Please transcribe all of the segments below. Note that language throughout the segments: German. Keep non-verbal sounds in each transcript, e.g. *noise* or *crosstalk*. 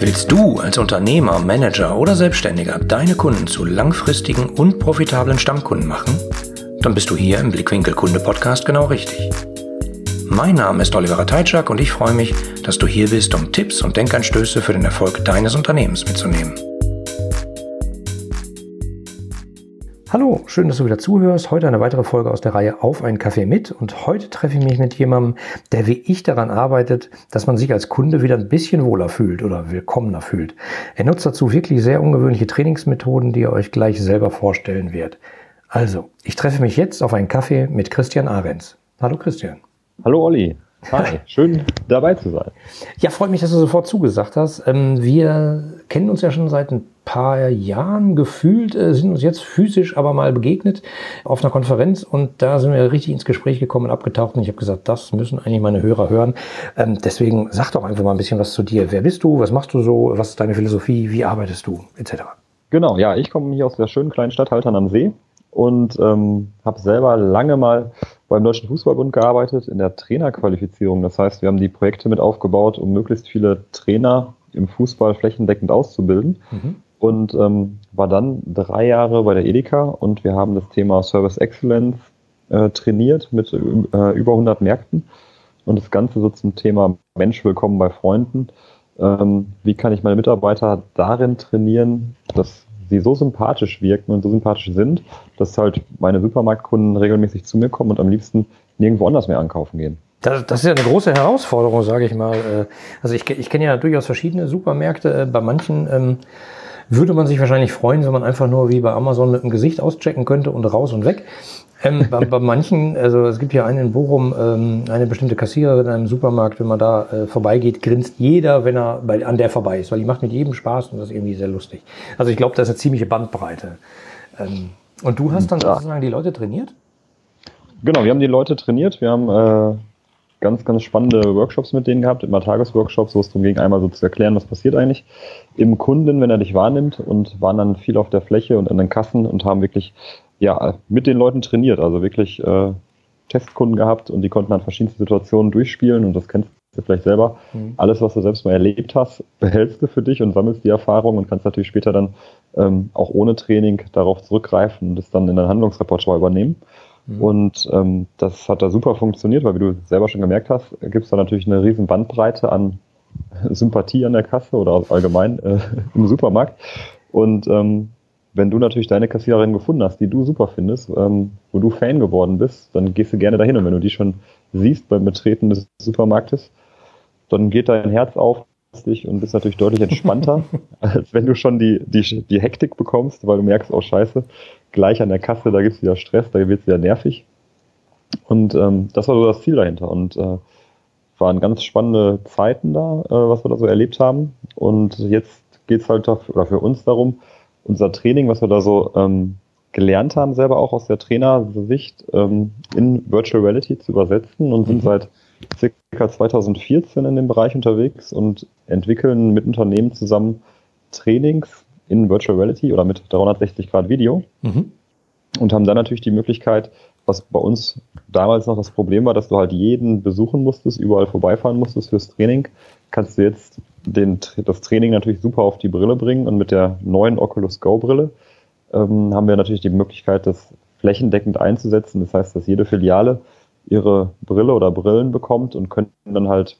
Willst du als Unternehmer, Manager oder Selbstständiger deine Kunden zu langfristigen und profitablen Stammkunden machen? Dann bist du hier im Blickwinkel Kunde Podcast genau richtig. Mein Name ist Oliver Teitschak und ich freue mich, dass du hier bist, um Tipps und Denkanstöße für den Erfolg deines Unternehmens mitzunehmen. Hallo, schön, dass du wieder zuhörst. Heute eine weitere Folge aus der Reihe Auf einen Kaffee mit. Und heute treffe ich mich mit jemandem, der wie ich daran arbeitet, dass man sich als Kunde wieder ein bisschen wohler fühlt oder willkommener fühlt. Er nutzt dazu wirklich sehr ungewöhnliche Trainingsmethoden, die er euch gleich selber vorstellen wird. Also, ich treffe mich jetzt auf einen Kaffee mit Christian Ahrens. Hallo Christian. Hallo Olli. Hi, schön dabei zu sein. Ja, freut mich, dass du sofort zugesagt hast. Ähm, wir kennen uns ja schon seit ein paar Jahren gefühlt, äh, sind uns jetzt physisch aber mal begegnet auf einer Konferenz und da sind wir richtig ins Gespräch gekommen und abgetaucht und ich habe gesagt, das müssen eigentlich meine Hörer hören. Ähm, deswegen sag doch einfach mal ein bisschen was zu dir. Wer bist du? Was machst du so? Was ist deine Philosophie? Wie arbeitest du? Etc. Genau, ja, ich komme hier aus der schönen kleinen Stadt Haltern am See und ähm, habe selber lange mal beim Deutschen Fußballbund gearbeitet in der Trainerqualifizierung. Das heißt, wir haben die Projekte mit aufgebaut, um möglichst viele Trainer im Fußball flächendeckend auszubilden. Mhm. Und ähm, war dann drei Jahre bei der Edeka und wir haben das Thema Service Excellence äh, trainiert mit äh, über 100 Märkten und das Ganze so zum Thema Mensch willkommen bei Freunden. Ähm, wie kann ich meine Mitarbeiter darin trainieren, dass sie so sympathisch wirken und so sympathisch sind, dass halt meine Supermarktkunden regelmäßig zu mir kommen und am liebsten nirgendwo anders mehr ankaufen gehen. Das, das ist ja eine große Herausforderung, sage ich mal. Äh, also ich, ich kenne ja durchaus verschiedene Supermärkte. Äh, bei manchen ähm, würde man sich wahrscheinlich freuen, wenn man einfach nur wie bei Amazon mit dem Gesicht auschecken könnte und raus und weg. Ähm, bei, bei, manchen, also es gibt ja einen in Bochum, ähm, eine bestimmte Kassiererin in einem Supermarkt, wenn man da äh, vorbeigeht, grinst jeder, wenn er bei, an der vorbei ist, weil die macht mit jedem Spaß und das ist irgendwie sehr lustig. Also ich glaube, das ist eine ziemliche Bandbreite. Ähm, und du hast dann sozusagen die Leute trainiert? Genau, wir haben die Leute trainiert. Wir haben äh, ganz, ganz spannende Workshops mit denen gehabt, immer Tagesworkshops, wo es darum ging, einmal so zu erklären, was passiert eigentlich im Kunden, wenn er dich wahrnimmt und waren dann viel auf der Fläche und an den Kassen und haben wirklich ja, mit den Leuten trainiert, also wirklich äh, Testkunden gehabt und die konnten dann verschiedenste Situationen durchspielen und das kennst du vielleicht selber. Mhm. Alles, was du selbst mal erlebt hast, *laughs* behältst du für dich und sammelst die Erfahrung und kannst natürlich später dann ähm, auch ohne Training darauf zurückgreifen und das dann in dein Handlungsrepertoire übernehmen. Mhm. Und ähm, das hat da super funktioniert, weil wie du selber schon gemerkt hast, gibt es da natürlich eine riesen Bandbreite an *laughs* Sympathie an der Kasse oder allgemein äh, *laughs* im Supermarkt. Und ähm, wenn du natürlich deine Kassiererin gefunden hast, die du super findest, ähm, wo du Fan geworden bist, dann gehst du gerne dahin. Und wenn du die schon siehst beim Betreten des Supermarktes, dann geht dein Herz auf dich und bist natürlich deutlich entspannter, *laughs* als wenn du schon die, die, die Hektik bekommst, weil du merkst, oh scheiße, gleich an der Kasse, da gibt's wieder Stress, da wird's wieder nervig. Und ähm, das war so das Ziel dahinter. Und äh, waren ganz spannende Zeiten da, äh, was wir da so erlebt haben. Und jetzt geht's halt dafür, oder für uns darum, unser Training, was wir da so ähm, gelernt haben, selber auch aus der Trainersicht, ähm, in Virtual Reality zu übersetzen und sind mhm. seit circa 2014 in dem Bereich unterwegs und entwickeln mit Unternehmen zusammen Trainings in Virtual Reality oder mit 360 Grad Video mhm. und haben dann natürlich die Möglichkeit, was bei uns damals noch das Problem war, dass du halt jeden besuchen musstest, überall vorbeifahren musstest fürs Training, kannst du jetzt den, das Training natürlich super auf die Brille bringen und mit der neuen Oculus Go Brille ähm, haben wir natürlich die Möglichkeit, das flächendeckend einzusetzen. Das heißt, dass jede Filiale ihre Brille oder Brillen bekommt und können dann halt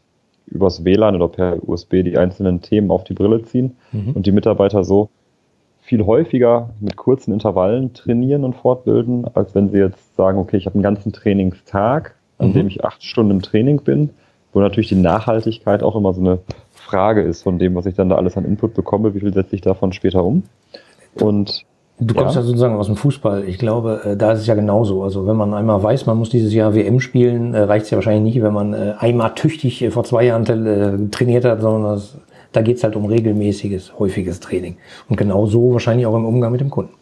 übers WLAN oder per USB die einzelnen Themen auf die Brille ziehen mhm. und die Mitarbeiter so viel häufiger mit kurzen Intervallen trainieren und fortbilden, als wenn sie jetzt sagen, okay, ich habe einen ganzen Trainingstag, an mhm. dem ich acht Stunden im Training bin, wo natürlich die Nachhaltigkeit auch immer so eine Frage ist von dem, was ich dann da alles an Input bekomme, wie viel setze ich davon später um. Und Du kommst ja. ja. sozusagen aus dem Fußball. Ich glaube, äh, da ist es ja genauso. Also wenn man einmal weiß, man muss dieses Jahr WM spielen, äh, reicht es ja wahrscheinlich nicht, wenn man äh, einmal tüchtig vor zwei Jahren trainiert hat, sondern das, da geht es halt um regelmäßiges, häufiges Training. Und genau so wahrscheinlich auch im Umgang mit dem Kunden.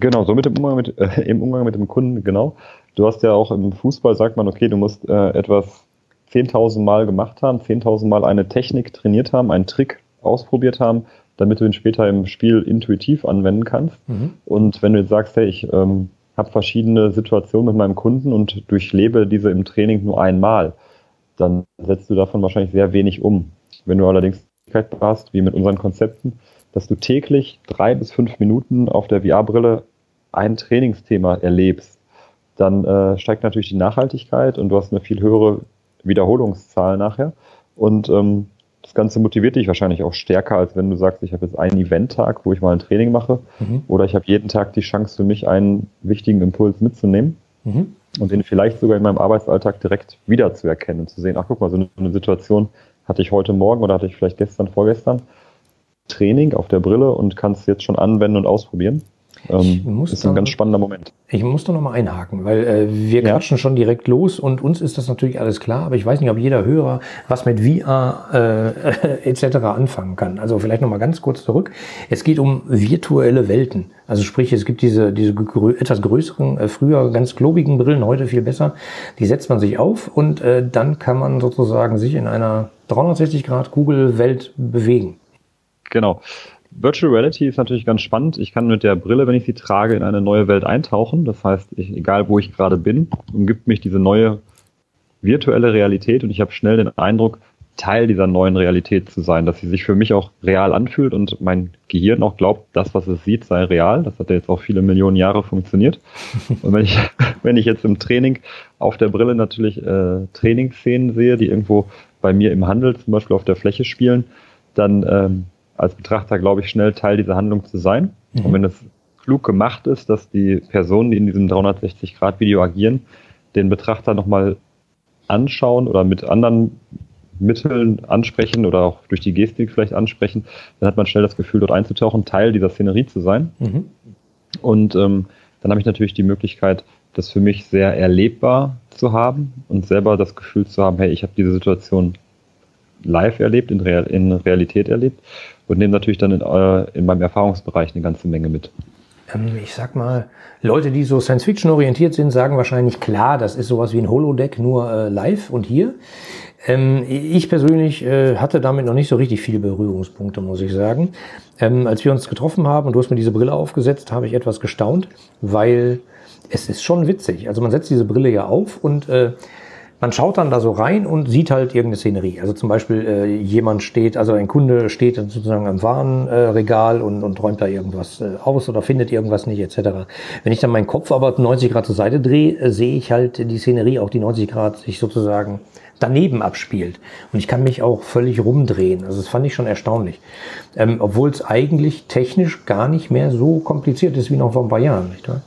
Genau, so mit dem Umgang mit, äh, *laughs* im Umgang mit dem Kunden, genau. Du hast ja auch im Fußball, sagt man, okay, du musst äh, etwas 10.000 Mal gemacht haben, 10.000 Mal eine Technik trainiert haben, einen Trick ausprobiert haben, damit du ihn später im Spiel intuitiv anwenden kannst. Mhm. Und wenn du jetzt sagst, hey, ich ähm, habe verschiedene Situationen mit meinem Kunden und durchlebe diese im Training nur einmal, dann setzt du davon wahrscheinlich sehr wenig um. Wenn du allerdings hast, wie mit unseren Konzepten, dass du täglich drei bis fünf Minuten auf der VR-Brille ein Trainingsthema erlebst, dann äh, steigt natürlich die Nachhaltigkeit und du hast eine viel höhere Wiederholungszahl nachher. Und ähm, das Ganze motiviert dich wahrscheinlich auch stärker, als wenn du sagst, ich habe jetzt einen Event-Tag, wo ich mal ein Training mache, mhm. oder ich habe jeden Tag die Chance für mich, einen wichtigen Impuls mitzunehmen mhm. und den vielleicht sogar in meinem Arbeitsalltag direkt wiederzuerkennen und zu sehen, ach guck mal, so eine Situation hatte ich heute Morgen oder hatte ich vielleicht gestern, vorgestern. Training auf der Brille und kannst jetzt schon anwenden und ausprobieren. Ähm, ist ein ganz spannender Moment. Ich muss da nochmal einhaken, weil äh, wir ja. quatschen schon direkt los und uns ist das natürlich alles klar, aber ich weiß nicht, ob jeder Hörer was mit VR äh, *laughs* etc. anfangen kann. Also vielleicht nochmal ganz kurz zurück. Es geht um virtuelle Welten. Also sprich, es gibt diese, diese grö etwas größeren, äh, früher ganz klobigen Brillen, heute viel besser. Die setzt man sich auf und äh, dann kann man sozusagen sich in einer 360 Grad Kugelwelt bewegen. Genau. Virtual Reality ist natürlich ganz spannend. Ich kann mit der Brille, wenn ich sie trage, in eine neue Welt eintauchen. Das heißt, ich, egal wo ich gerade bin, umgibt mich diese neue virtuelle Realität und ich habe schnell den Eindruck, Teil dieser neuen Realität zu sein, dass sie sich für mich auch real anfühlt und mein Gehirn auch glaubt, das, was es sieht, sei real. Das hat ja jetzt auch viele Millionen Jahre funktioniert. *laughs* Und wenn ich, wenn ich jetzt im Training auf der Brille natürlich äh, Trainingsszenen sehe, die irgendwo bei mir im Handel zum Beispiel auf der Fläche spielen, dann ähm, als Betrachter, glaube ich, schnell Teil dieser Handlung zu sein. Mhm. Und wenn es klug gemacht ist, dass die Personen, die in diesem 360-Grad-Video agieren, den Betrachter nochmal anschauen oder mit anderen Mitteln ansprechen oder auch durch die Gestik vielleicht ansprechen, dann hat man schnell das Gefühl, dort einzutauchen, Teil dieser Szenerie zu sein. Mhm. Und ähm, dann habe ich natürlich die Möglichkeit, das für mich sehr erlebbar zu haben und selber das Gefühl zu haben, hey, ich habe diese Situation live erlebt, in, Real, in Realität erlebt und nehme natürlich dann in, äh, in meinem Erfahrungsbereich eine ganze Menge mit. Ähm, ich sag mal, Leute, die so Science-Fiction orientiert sind, sagen wahrscheinlich klar, das ist sowas wie ein Holodeck, nur äh, live und hier. Ähm, ich persönlich äh, hatte damit noch nicht so richtig viele Berührungspunkte, muss ich sagen. Ähm, als wir uns getroffen haben und du hast mir diese Brille aufgesetzt, habe ich etwas gestaunt, weil es ist schon witzig. Also man setzt diese Brille ja auf und äh, man schaut dann da so rein und sieht halt irgendeine Szenerie. Also zum Beispiel äh, jemand steht, also ein Kunde steht sozusagen am Warenregal äh, und, und räumt da irgendwas äh, aus oder findet irgendwas nicht etc. Wenn ich dann meinen Kopf aber 90 Grad zur Seite drehe, äh, sehe ich halt die Szenerie, auch die 90 Grad sich sozusagen daneben abspielt. Und ich kann mich auch völlig rumdrehen. Also das fand ich schon erstaunlich. Ähm, Obwohl es eigentlich technisch gar nicht mehr so kompliziert ist wie noch vor ein paar Jahren. Nicht wahr?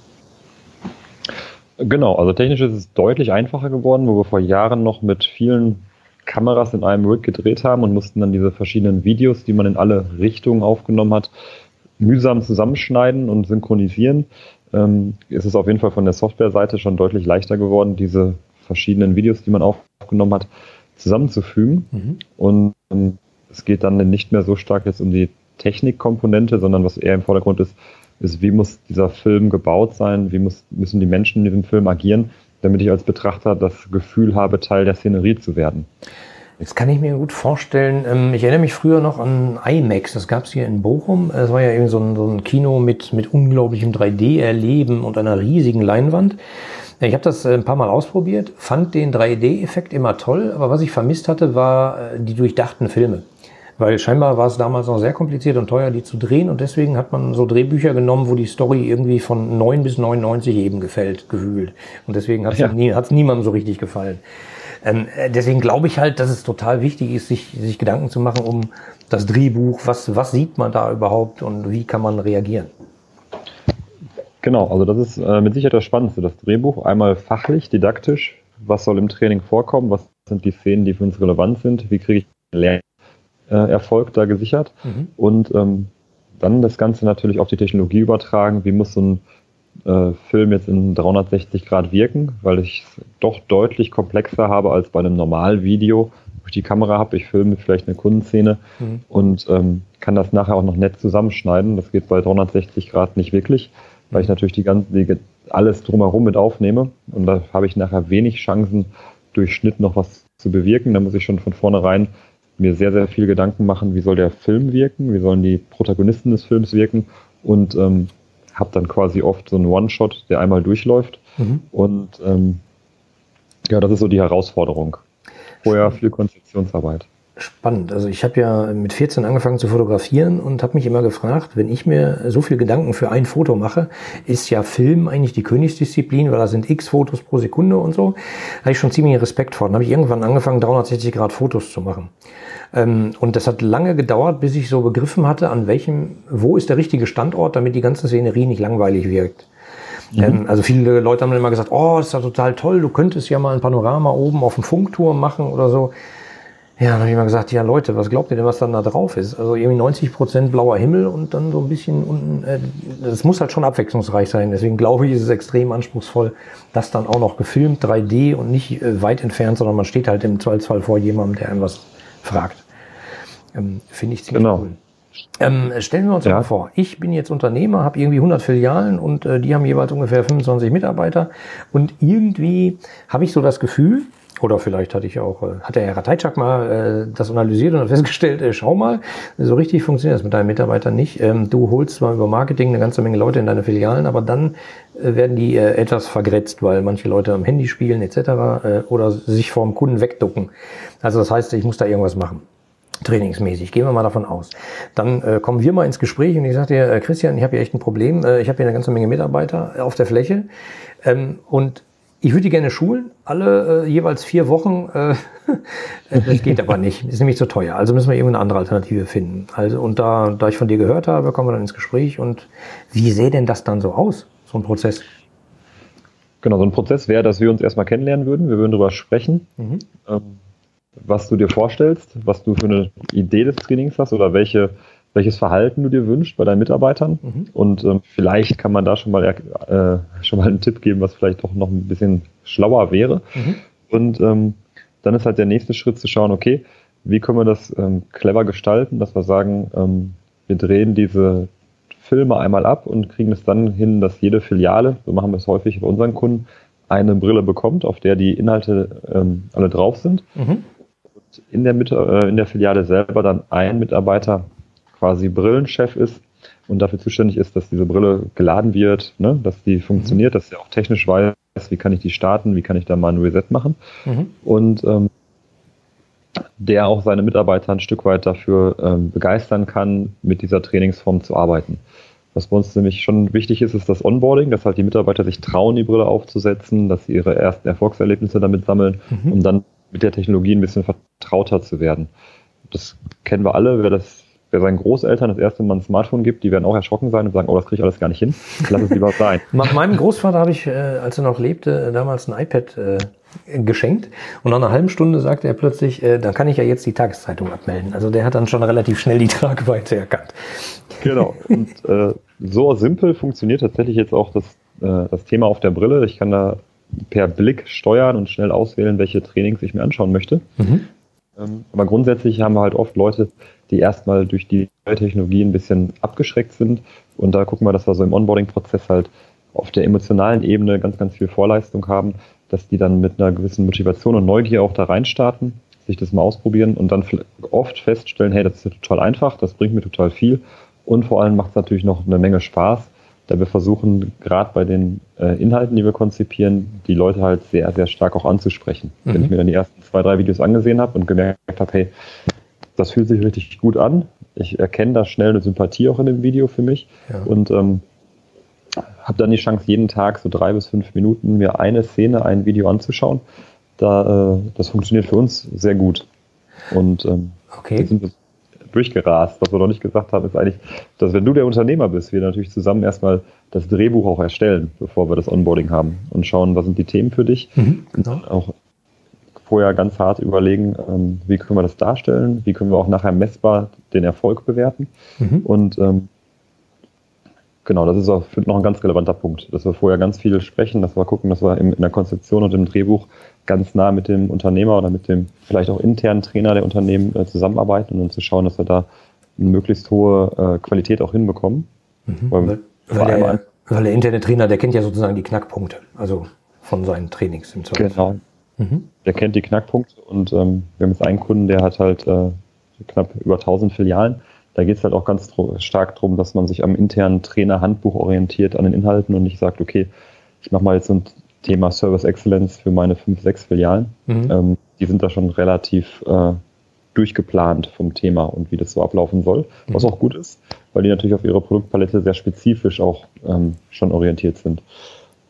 Genau, also technisch ist es deutlich einfacher geworden, wo wir vor Jahren noch mit vielen Kameras in einem Rig gedreht haben und mussten dann diese verschiedenen Videos, die man in alle Richtungen aufgenommen hat, mühsam zusammenschneiden und synchronisieren. Ähm, ist es auf jeden Fall von der Softwareseite schon deutlich leichter geworden, diese verschiedenen Videos, die man aufgenommen hat, zusammenzufügen. Mhm. Und ähm, es geht dann nicht mehr so stark jetzt um die Technikkomponente, sondern was eher im Vordergrund ist, ist, wie muss dieser Film gebaut sein, wie muss, müssen die Menschen in diesem Film agieren, damit ich als Betrachter das Gefühl habe, Teil der Szenerie zu werden. Jetzt kann ich mir gut vorstellen, ähm, ich erinnere mich früher noch an IMAX, das gab es hier in Bochum. Es war ja eben so ein, so ein Kino mit, mit unglaublichem 3D-Erleben und einer riesigen Leinwand. Ich habe das äh, ein paar Mal ausprobiert, fand den 3D-Effekt immer toll, aber was ich vermisst hatte, war äh, die durchdachten Filme. Weil scheinbar war es damals noch sehr kompliziert und teuer, die zu drehen. Und deswegen hat man so Drehbücher genommen, wo die Story irgendwie von 9 bis 99 eben gefällt, gewühlt. Und deswegen hat es ja. nie, niemandem so richtig gefallen. Ähm, äh, deswegen glaube ich halt, dass es total wichtig ist, sich, sich Gedanken zu machen um das Drehbuch. Was, was sieht man da überhaupt und wie kann man reagieren? Genau, also das ist äh, mit Sicherheit das Spannendste, das Drehbuch. Einmal fachlich, didaktisch. Was soll im Training vorkommen? Was sind die Szenen, die für uns relevant sind? Wie kriege ich Lernen? Äh, Erfolg da gesichert. Mhm. Und ähm, dann das Ganze natürlich auf die Technologie übertragen. Wie muss so ein äh, Film jetzt in 360 Grad wirken, weil ich es doch deutlich komplexer habe als bei einem Normalvideo, wo ich die Kamera habe, ich filme vielleicht eine Kundenszene mhm. und ähm, kann das nachher auch noch nett zusammenschneiden. Das geht bei 360 Grad nicht wirklich, weil ich mhm. natürlich die ganze, die, alles drumherum mit aufnehme und da habe ich nachher wenig Chancen, durch Schnitt noch was zu bewirken. Da muss ich schon von vornherein mir sehr, sehr viel Gedanken machen, wie soll der Film wirken, wie sollen die Protagonisten des Films wirken und ähm, habe dann quasi oft so einen One-Shot, der einmal durchläuft. Mhm. Und ähm, ja, das ist so die Herausforderung. Vorher viel Konzeptionsarbeit. Spannend. Also ich habe ja mit 14 angefangen zu fotografieren und habe mich immer gefragt, wenn ich mir so viel Gedanken für ein Foto mache, ist ja Film eigentlich die Königsdisziplin, weil da sind x Fotos pro Sekunde und so. Da habe ich schon ziemlich Respekt vor. Dann habe ich irgendwann angefangen, 360 Grad Fotos zu machen. Ähm, und das hat lange gedauert, bis ich so begriffen hatte, an welchem, wo ist der richtige Standort, damit die ganze Szenerie nicht langweilig wirkt. Mhm. Ähm, also viele Leute haben immer gesagt, oh, ist ja total toll, du könntest ja mal ein Panorama oben auf dem Funkturm machen oder so. Ja, dann habe ich mal gesagt, ja Leute, was glaubt ihr denn, was dann da drauf ist? Also irgendwie 90 Prozent blauer Himmel und dann so ein bisschen unten, äh, das muss halt schon abwechslungsreich sein. Deswegen glaube ich, ist es extrem anspruchsvoll, das dann auch noch gefilmt, 3D und nicht äh, weit entfernt, sondern man steht halt im Zweifelsfall vor jemandem, der einem was fragt. Ähm, Finde ich ziemlich genau. cool. Ähm, stellen wir uns ja. mal vor, ich bin jetzt Unternehmer, habe irgendwie 100 Filialen und äh, die haben jeweils ungefähr 25 Mitarbeiter und irgendwie habe ich so das Gefühl, oder vielleicht hatte ich auch, äh, hat der Herr Ratajczak mal äh, das analysiert und festgestellt, äh, schau mal, so richtig funktioniert das mit deinen Mitarbeitern nicht. Ähm, du holst zwar über Marketing eine ganze Menge Leute in deine Filialen, aber dann äh, werden die äh, etwas vergrätzt, weil manche Leute am Handy spielen etc. Äh, oder sich vorm Kunden wegducken. Also das heißt, ich muss da irgendwas machen. Trainingsmäßig, gehen wir mal davon aus. Dann äh, kommen wir mal ins Gespräch und ich sage dir, äh, Christian, ich habe hier echt ein Problem. Äh, ich habe hier eine ganze Menge Mitarbeiter auf der Fläche ähm, und ich würde die gerne schulen, alle äh, jeweils vier Wochen. Äh, *laughs* das geht aber nicht, ist nämlich zu teuer. Also müssen wir irgendeine andere Alternative finden. Also und da, da ich von dir gehört habe, kommen wir dann ins Gespräch. Und wie sähe denn das dann so aus, so ein Prozess? Genau, so ein Prozess wäre, dass wir uns erstmal kennenlernen würden. Wir würden darüber sprechen, mhm. ähm, was du dir vorstellst, was du für eine Idee des Trainings hast oder welche welches Verhalten du dir wünschst bei deinen Mitarbeitern. Mhm. Und ähm, vielleicht kann man da schon mal, äh, schon mal einen Tipp geben, was vielleicht doch noch ein bisschen schlauer wäre. Mhm. Und ähm, dann ist halt der nächste Schritt zu schauen, okay, wie können wir das ähm, clever gestalten, dass wir sagen, ähm, wir drehen diese Filme einmal ab und kriegen es dann hin, dass jede Filiale, so machen wir es häufig bei unseren Kunden, eine Brille bekommt, auf der die Inhalte ähm, alle drauf sind. Mhm. Und in der, Mitte, äh, in der Filiale selber dann ein Mitarbeiter quasi Brillenchef ist und dafür zuständig ist, dass diese Brille geladen wird, ne, dass die funktioniert, mhm. dass er auch technisch weiß, wie kann ich die starten, wie kann ich da mal ein Reset machen. Mhm. Und ähm, der auch seine Mitarbeiter ein Stück weit dafür ähm, begeistern kann, mit dieser Trainingsform zu arbeiten. Was bei uns nämlich schon wichtig ist, ist das Onboarding, dass halt die Mitarbeiter sich trauen, die Brille aufzusetzen, dass sie ihre ersten Erfolgserlebnisse damit sammeln, mhm. um dann mit der Technologie ein bisschen vertrauter zu werden. Das kennen wir alle, wer das wer seinen Großeltern das erste Mal ein Smartphone gibt, die werden auch erschrocken sein und sagen, oh, das kriege ich alles gar nicht hin. Lass es lieber sein. *laughs* Meinem Großvater habe ich, äh, als er noch lebte, damals ein iPad äh, geschenkt und nach einer halben Stunde sagte er plötzlich, äh, dann kann ich ja jetzt die Tageszeitung abmelden. Also der hat dann schon relativ schnell die *laughs* Tragweite erkannt. Genau. Und äh, so simpel funktioniert tatsächlich jetzt auch das, äh, das Thema auf der Brille. Ich kann da per Blick steuern und schnell auswählen, welche Trainings ich mir anschauen möchte. Mhm. Ähm, aber grundsätzlich haben wir halt oft Leute, die erstmal durch die neue Technologie ein bisschen abgeschreckt sind. Und da gucken wir, dass wir so im Onboarding-Prozess halt auf der emotionalen Ebene ganz, ganz viel Vorleistung haben, dass die dann mit einer gewissen Motivation und Neugier auch da reinstarten, sich das mal ausprobieren und dann oft feststellen, hey, das ist ja total einfach, das bringt mir total viel und vor allem macht es natürlich noch eine Menge Spaß, da wir versuchen, gerade bei den äh, Inhalten, die wir konzipieren, die Leute halt sehr, sehr stark auch anzusprechen. Mhm. Wenn ich mir dann die ersten zwei, drei Videos angesehen habe und gemerkt habe, hey, das fühlt sich richtig gut an. Ich erkenne da schnell eine Sympathie auch in dem Video für mich ja. und ähm, habe dann die Chance, jeden Tag so drei bis fünf Minuten mir eine Szene, ein Video anzuschauen. Da, äh, das funktioniert für uns sehr gut. Und ähm, okay. sind wir durchgerast. Was wir noch nicht gesagt haben, ist eigentlich, dass wenn du der Unternehmer bist, wir natürlich zusammen erstmal das Drehbuch auch erstellen, bevor wir das Onboarding haben und schauen, was sind die Themen für dich. Mhm, genau. Auch vorher ganz hart überlegen, ähm, wie können wir das darstellen, wie können wir auch nachher messbar den Erfolg bewerten. Mhm. Und ähm, genau, das ist auch noch ein ganz relevanter Punkt, dass wir vorher ganz viel sprechen, dass wir gucken, dass wir in, in der Konzeption und im Drehbuch ganz nah mit dem Unternehmer oder mit dem vielleicht auch internen Trainer der Unternehmen äh, zusammenarbeiten und zu schauen, dass wir da eine möglichst hohe äh, Qualität auch hinbekommen. Mhm. Weil, weil, der, weil, der, interne Trainer, der kennt ja sozusagen die Knackpunkte, also von seinen Trainings im Zweifel. Genau, Mhm. Der kennt die Knackpunkte und ähm, wir haben jetzt einen Kunden, der hat halt äh, knapp über 1000 Filialen. Da geht es halt auch ganz stark darum, dass man sich am internen Trainer-Handbuch orientiert an den Inhalten und nicht sagt, okay, ich mache mal jetzt so ein Thema Service Excellence für meine fünf, sechs Filialen. Mhm. Ähm, die sind da schon relativ äh, durchgeplant vom Thema und wie das so ablaufen soll, was mhm. auch gut ist, weil die natürlich auf ihre Produktpalette sehr spezifisch auch ähm, schon orientiert sind.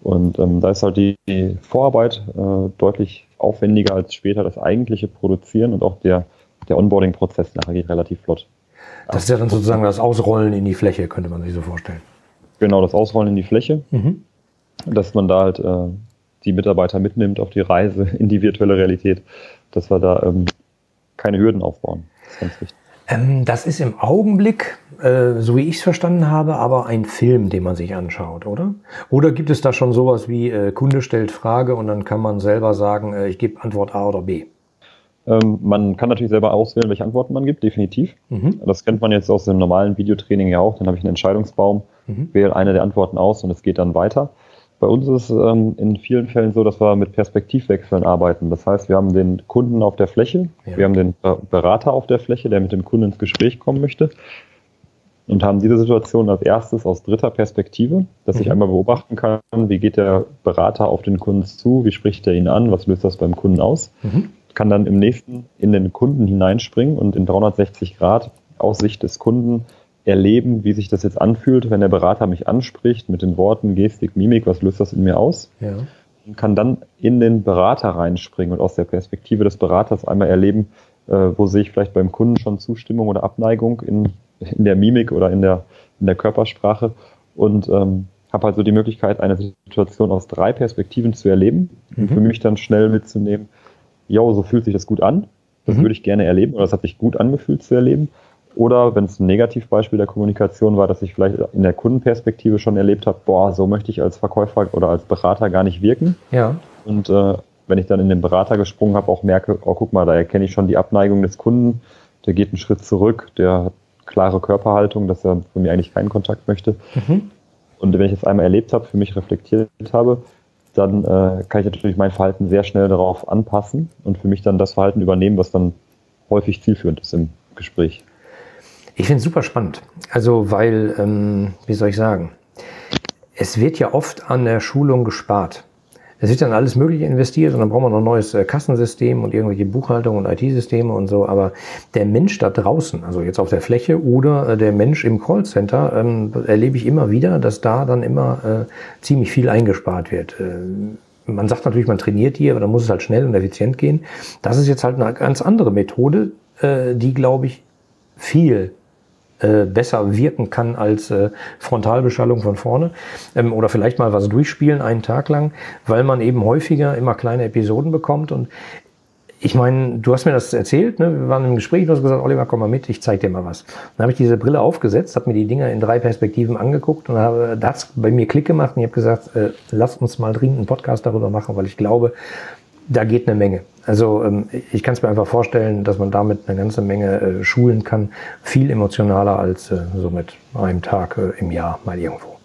Und ähm, da ist halt die, die Vorarbeit äh, deutlich aufwendiger als später das eigentliche Produzieren und auch der, der Onboarding-Prozess nachher geht relativ flott. Das ist ja dann sozusagen das Ausrollen in die Fläche, könnte man sich so vorstellen. Genau, das Ausrollen in die Fläche, mhm. dass man da halt äh, die Mitarbeiter mitnimmt auf die Reise in die virtuelle Realität, dass wir da ähm, keine Hürden aufbauen. Das ist ganz wichtig. Ähm, das ist im Augenblick, äh, so wie ich es verstanden habe, aber ein Film, den man sich anschaut, oder? Oder gibt es da schon sowas wie äh, Kunde stellt Frage und dann kann man selber sagen, äh, ich gebe Antwort A oder B? Ähm, man kann natürlich selber auswählen, welche Antworten man gibt, definitiv. Mhm. Das kennt man jetzt aus dem normalen Videotraining ja auch. Dann habe ich einen Entscheidungsbaum, mhm. wähle eine der Antworten aus und es geht dann weiter. Bei uns ist es ähm, in vielen Fällen so, dass wir mit Perspektivwechseln arbeiten. Das heißt, wir haben den Kunden auf der Fläche, ja. wir haben den Berater auf der Fläche, der mit dem Kunden ins Gespräch kommen möchte und haben diese Situation als erstes aus dritter Perspektive, dass mhm. ich einmal beobachten kann, wie geht der Berater auf den Kunden zu, wie spricht er ihn an, was löst das beim Kunden aus. Mhm. Kann dann im nächsten in den Kunden hineinspringen und in 360 Grad aus Sicht des Kunden erleben, wie sich das jetzt anfühlt, wenn der Berater mich anspricht mit den Worten Gestik, Mimik, was löst das in mir aus? Ja. Und kann dann in den Berater reinspringen und aus der Perspektive des Beraters einmal erleben, äh, wo sehe ich vielleicht beim Kunden schon Zustimmung oder Abneigung in, in der Mimik oder in der, in der Körpersprache und ähm, habe also die Möglichkeit, eine Situation aus drei Perspektiven zu erleben mhm. und für mich dann schnell mitzunehmen, ja, so fühlt sich das gut an, das mhm. würde ich gerne erleben oder das hat sich gut angefühlt zu erleben oder wenn es ein Negativbeispiel der Kommunikation war, dass ich vielleicht in der Kundenperspektive schon erlebt habe, boah, so möchte ich als Verkäufer oder als Berater gar nicht wirken. Ja. Und äh, wenn ich dann in den Berater gesprungen habe, auch merke, oh, guck mal, da erkenne ich schon die Abneigung des Kunden, der geht einen Schritt zurück, der hat klare Körperhaltung, dass er von mir eigentlich keinen Kontakt möchte. Mhm. Und wenn ich das einmal erlebt habe, für mich reflektiert habe, dann äh, kann ich natürlich mein Verhalten sehr schnell darauf anpassen und für mich dann das Verhalten übernehmen, was dann häufig zielführend ist im Gespräch. Ich finde es super spannend. Also, weil, ähm, wie soll ich sagen, es wird ja oft an der Schulung gespart. Es wird dann alles Mögliche investiert und dann brauchen wir noch ein neues äh, Kassensystem und irgendwelche Buchhaltung und IT-Systeme und so. Aber der Mensch da draußen, also jetzt auf der Fläche oder äh, der Mensch im Callcenter, ähm, erlebe ich immer wieder, dass da dann immer äh, ziemlich viel eingespart wird. Äh, man sagt natürlich, man trainiert die, aber dann muss es halt schnell und effizient gehen. Das ist jetzt halt eine ganz andere Methode, äh, die, glaube ich, viel äh, besser wirken kann als äh, Frontalbeschallung von vorne. Ähm, oder vielleicht mal was durchspielen einen Tag lang, weil man eben häufiger immer kleine Episoden bekommt. Und ich meine, du hast mir das erzählt, ne? wir waren im Gespräch, du hast gesagt, Oliver, komm mal mit, ich zeig dir mal was. Dann habe ich diese Brille aufgesetzt, habe mir die Dinger in drei Perspektiven angeguckt und habe, da hat's bei mir Klick gemacht und ich habe gesagt, äh, lass uns mal dringend einen Podcast darüber machen, weil ich glaube, da geht eine Menge. Also ähm, ich kann es mir einfach vorstellen, dass man damit eine ganze Menge äh, schulen kann, viel emotionaler als äh, so mit einem Tag äh, im Jahr mal irgendwo.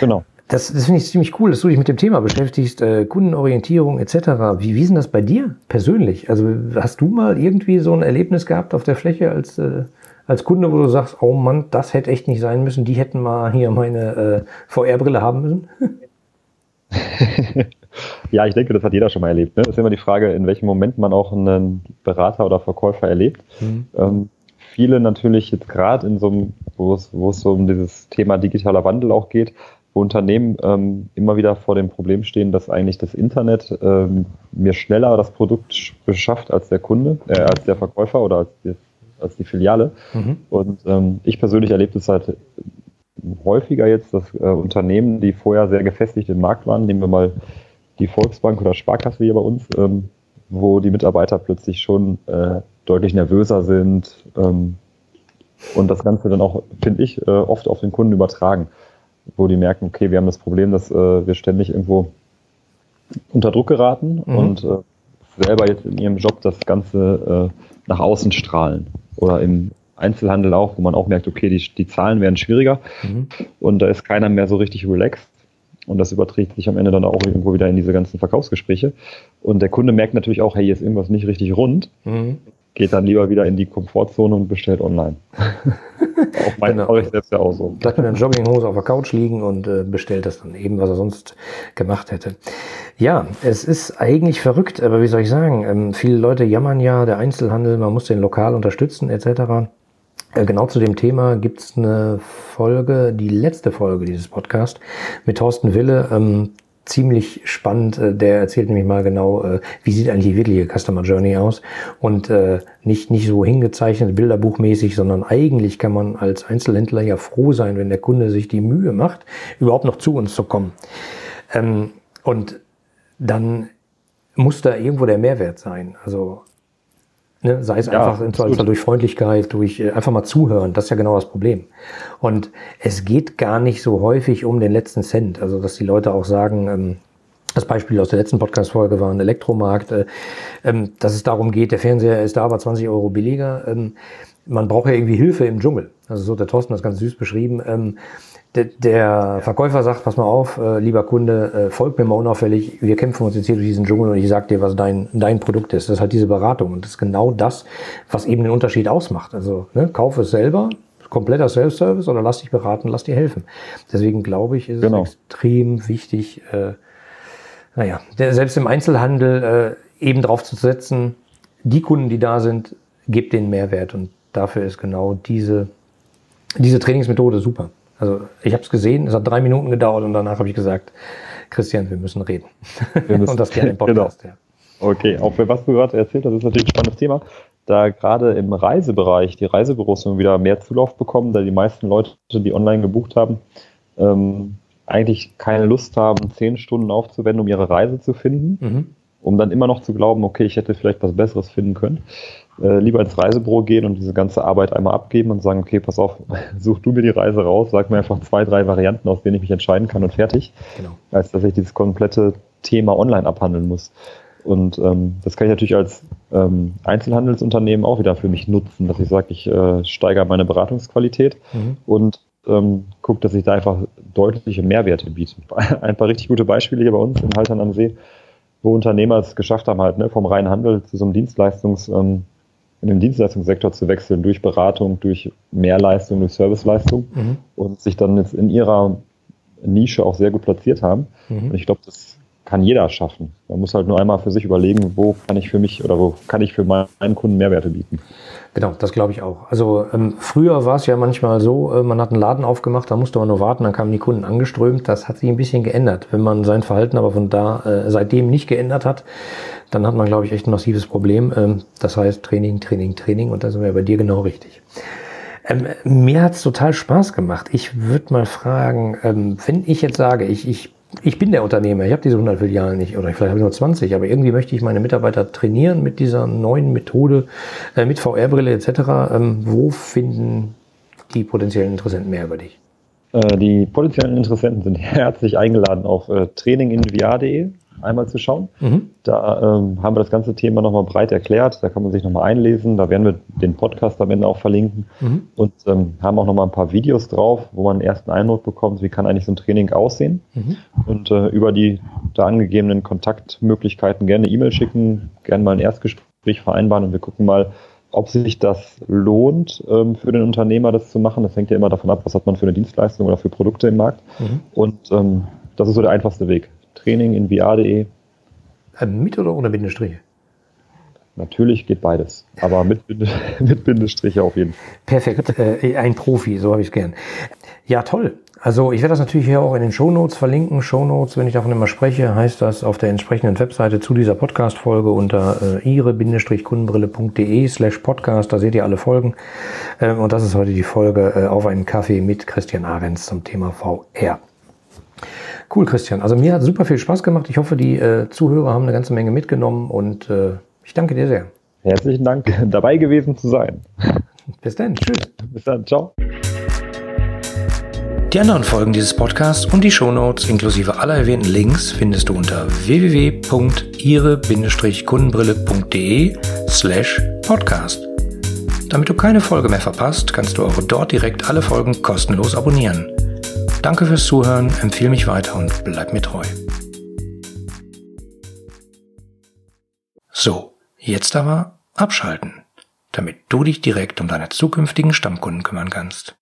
Genau. Das, das finde ich ziemlich cool, dass du dich mit dem Thema beschäftigst, äh, Kundenorientierung etc. Wie, wie ist denn das bei dir persönlich? Also hast du mal irgendwie so ein Erlebnis gehabt auf der Fläche als, äh, als Kunde, wo du sagst, oh Mann, das hätte echt nicht sein müssen, die hätten mal hier meine äh, VR-Brille haben müssen? *laughs* Ja, ich denke, das hat jeder schon mal erlebt. Ne? Das ist immer die Frage, in welchem Moment man auch einen Berater oder Verkäufer erlebt. Mhm. Ähm, viele natürlich jetzt gerade in so einem, wo es, wo es so um dieses Thema digitaler Wandel auch geht, wo Unternehmen ähm, immer wieder vor dem Problem stehen, dass eigentlich das Internet ähm, mir schneller das Produkt beschafft als der Kunde, äh, als der Verkäufer oder als die, als die Filiale. Mhm. Und ähm, ich persönlich erlebe es halt häufiger jetzt, dass äh, Unternehmen, die vorher sehr gefestigt im Markt waren, nehmen wir mal die Volksbank oder Sparkasse hier bei uns, ähm, wo die Mitarbeiter plötzlich schon äh, deutlich nervöser sind ähm, und das Ganze dann auch, finde ich, äh, oft auf den Kunden übertragen, wo die merken, okay, wir haben das Problem, dass äh, wir ständig irgendwo unter Druck geraten mhm. und äh, selber jetzt in ihrem Job das Ganze äh, nach außen strahlen oder im Einzelhandel auch, wo man auch merkt, okay, die, die Zahlen werden schwieriger mhm. und da ist keiner mehr so richtig relaxed und das überträgt sich am Ende dann auch irgendwo wieder in diese ganzen Verkaufsgespräche. Und der Kunde merkt natürlich auch, hey, hier ist irgendwas nicht richtig rund. Mhm. geht dann lieber wieder in die Komfortzone und bestellt online. *laughs* auch mein genau. ich selbst ja auch so. Bleibt mit einer Jogginghose auf der Couch liegen und äh, bestellt das dann eben, was er sonst gemacht hätte. Ja, es ist eigentlich verrückt, aber wie soll ich sagen, ähm, viele Leute jammern ja, der Einzelhandel, man muss den lokal unterstützen etc. Äh, genau zu dem Thema gibt's eine Folge, die letzte Folge dieses Podcasts mit Thorsten Wille. Ähm, ziemlich spannend. Äh, der erzählt nämlich mal genau, äh, wie sieht eigentlich die wirkliche Customer Journey aus und äh, nicht, nicht so hingezeichnet, bilderbuchmäßig, sondern eigentlich kann man als Einzelhändler ja froh sein, wenn der Kunde sich die Mühe macht, überhaupt noch zu uns zu kommen. Ähm, und dann muss da irgendwo der Mehrwert sein. Also Ne? Sei es ja, einfach Zweifelsfall durch Freundlichkeit, durch äh, einfach mal zuhören. Das ist ja genau das Problem. Und es geht gar nicht so häufig um den letzten Cent. Also, dass die Leute auch sagen, ähm, das Beispiel aus der letzten Podcast-Folge war ein Elektromarkt, äh, ähm, dass es darum geht, der Fernseher ist da, aber 20 Euro billiger. Ähm, man braucht ja irgendwie Hilfe im Dschungel. Also so hat der Thorsten das ganz süß beschrieben. Ähm, der, der Verkäufer sagt, pass mal auf, äh, lieber Kunde, äh, folg mir mal unauffällig, wir kämpfen uns jetzt hier durch diesen Dschungel und ich sag dir, was dein, dein Produkt ist. Das ist halt diese Beratung und das ist genau das, was eben den Unterschied ausmacht. Also ne, kauf es selber, kompletter Self-Service oder lass dich beraten, lass dir helfen. Deswegen glaube ich, ist genau. es extrem wichtig, äh, naja, der, selbst im Einzelhandel äh, eben drauf zu setzen, die Kunden, die da sind, gebt den Mehrwert und dafür ist genau diese, diese Trainingsmethode super. Also ich habe es gesehen, es hat drei Minuten gedauert und danach habe ich gesagt, Christian, wir müssen reden. Wir *laughs* müssen, und das gerne im *laughs* Podcast. Genau. Ja. Okay, auch für was du gerade erzählt hast, ist natürlich ein spannendes Thema. Da gerade im Reisebereich die Reisebüros wieder mehr Zulauf bekommen, da die meisten Leute, die online gebucht haben, ähm, eigentlich keine Lust haben, zehn Stunden aufzuwenden, um ihre Reise zu finden, mhm. Um dann immer noch zu glauben, okay, ich hätte vielleicht was Besseres finden können äh, lieber ins Reisebüro gehen und diese ganze Arbeit einmal abgeben und sagen, okay, pass auf, *laughs* such du mir die Reise raus, sag mir einfach zwei, drei Varianten, aus denen ich mich entscheiden kann und fertig. Genau. Als dass ich dieses komplette Thema online abhandeln muss. Und ähm, das kann ich natürlich als ähm, Einzelhandelsunternehmen auch wieder für mich nutzen, dass ich sage, ich äh, steigere meine Beratungsqualität mhm. und ähm, gucke, dass ich da einfach deutliche Mehrwerte biete. *laughs* Ein paar richtig gute Beispiele hier bei uns in Haltern am See, wo Unternehmer es geschafft haben, halt ne, vom reinen Handel zu so einem Dienstleistungs- ähm, in den Dienstleistungssektor zu wechseln durch Beratung, durch Mehrleistung, durch Serviceleistung mhm. und sich dann jetzt in ihrer Nische auch sehr gut platziert haben. Mhm. Und ich glaube, das kann jeder schaffen. Man muss halt nur einmal für sich überlegen, wo kann ich für mich oder wo kann ich für meinen Kunden Mehrwerte bieten. Genau, das glaube ich auch. Also ähm, früher war es ja manchmal so, äh, man hat einen Laden aufgemacht, da musste man nur warten, dann kamen die Kunden angeströmt. Das hat sich ein bisschen geändert. Wenn man sein Verhalten aber von da äh, seitdem nicht geändert hat, dann hat man, glaube ich, echt ein massives Problem. Ähm, das heißt Training, Training, Training und da sind wir bei dir genau richtig. Ähm, mir hat's total Spaß gemacht. Ich würde mal fragen, ähm, wenn ich jetzt sage, ich, ich, ich bin der Unternehmer, ich habe diese 100 Filialen nicht oder vielleicht habe ich nur 20, aber irgendwie möchte ich meine Mitarbeiter trainieren mit dieser neuen Methode, äh, mit VR-Brille etc. Ähm, wo finden die potenziellen Interessenten mehr über dich? Äh, die potenziellen Interessenten sind *laughs* herzlich eingeladen auf äh, traininginvr.de einmal zu schauen. Mhm. Da ähm, haben wir das ganze Thema nochmal breit erklärt. Da kann man sich nochmal einlesen. Da werden wir den Podcast am Ende auch verlinken mhm. und ähm, haben auch nochmal ein paar Videos drauf, wo man einen ersten Eindruck bekommt, wie kann eigentlich so ein Training aussehen. Mhm. Und äh, über die da angegebenen Kontaktmöglichkeiten gerne E-Mail schicken, gerne mal ein Erstgespräch vereinbaren und wir gucken mal, ob sich das lohnt ähm, für den Unternehmer, das zu machen. Das hängt ja immer davon ab, was hat man für eine Dienstleistung oder für Produkte im Markt. Mhm. Und ähm, das ist so der einfachste Weg. Training in VR.de. Äh, mit oder ohne Bindestriche? Natürlich geht beides, aber mit, *laughs* mit Bindestriche auf jeden Fall. Perfekt, äh, ein Profi, so habe ich es gern. Ja, toll. Also ich werde das natürlich hier auch in den Shownotes verlinken. Shownotes, wenn ich davon immer spreche, heißt das auf der entsprechenden Webseite zu dieser Podcast-Folge unter äh, ihre-kundenbrille.de slash podcast. Da seht ihr alle Folgen. Ähm, und das ist heute die Folge äh, auf einen Kaffee mit Christian Ahrens zum Thema VR. Cool, Christian. Also mir hat super viel Spaß gemacht. Ich hoffe, die äh, Zuhörer haben eine ganze Menge mitgenommen und äh, ich danke dir sehr. Herzlichen Dank, *laughs* dabei gewesen zu sein. Bis dann. Tschüss. Bis dann. Ciao. Die anderen Folgen dieses Podcasts und die Shownotes inklusive aller erwähnten Links findest du unter www.ihre-kundenbrille.de slash podcast. Damit du keine Folge mehr verpasst, kannst du auch dort direkt alle Folgen kostenlos abonnieren. Danke fürs Zuhören, empfehle mich weiter und bleib mir treu. So, jetzt aber abschalten. damit du dich direkt um deine zukünftigen Stammkunden kümmern kannst.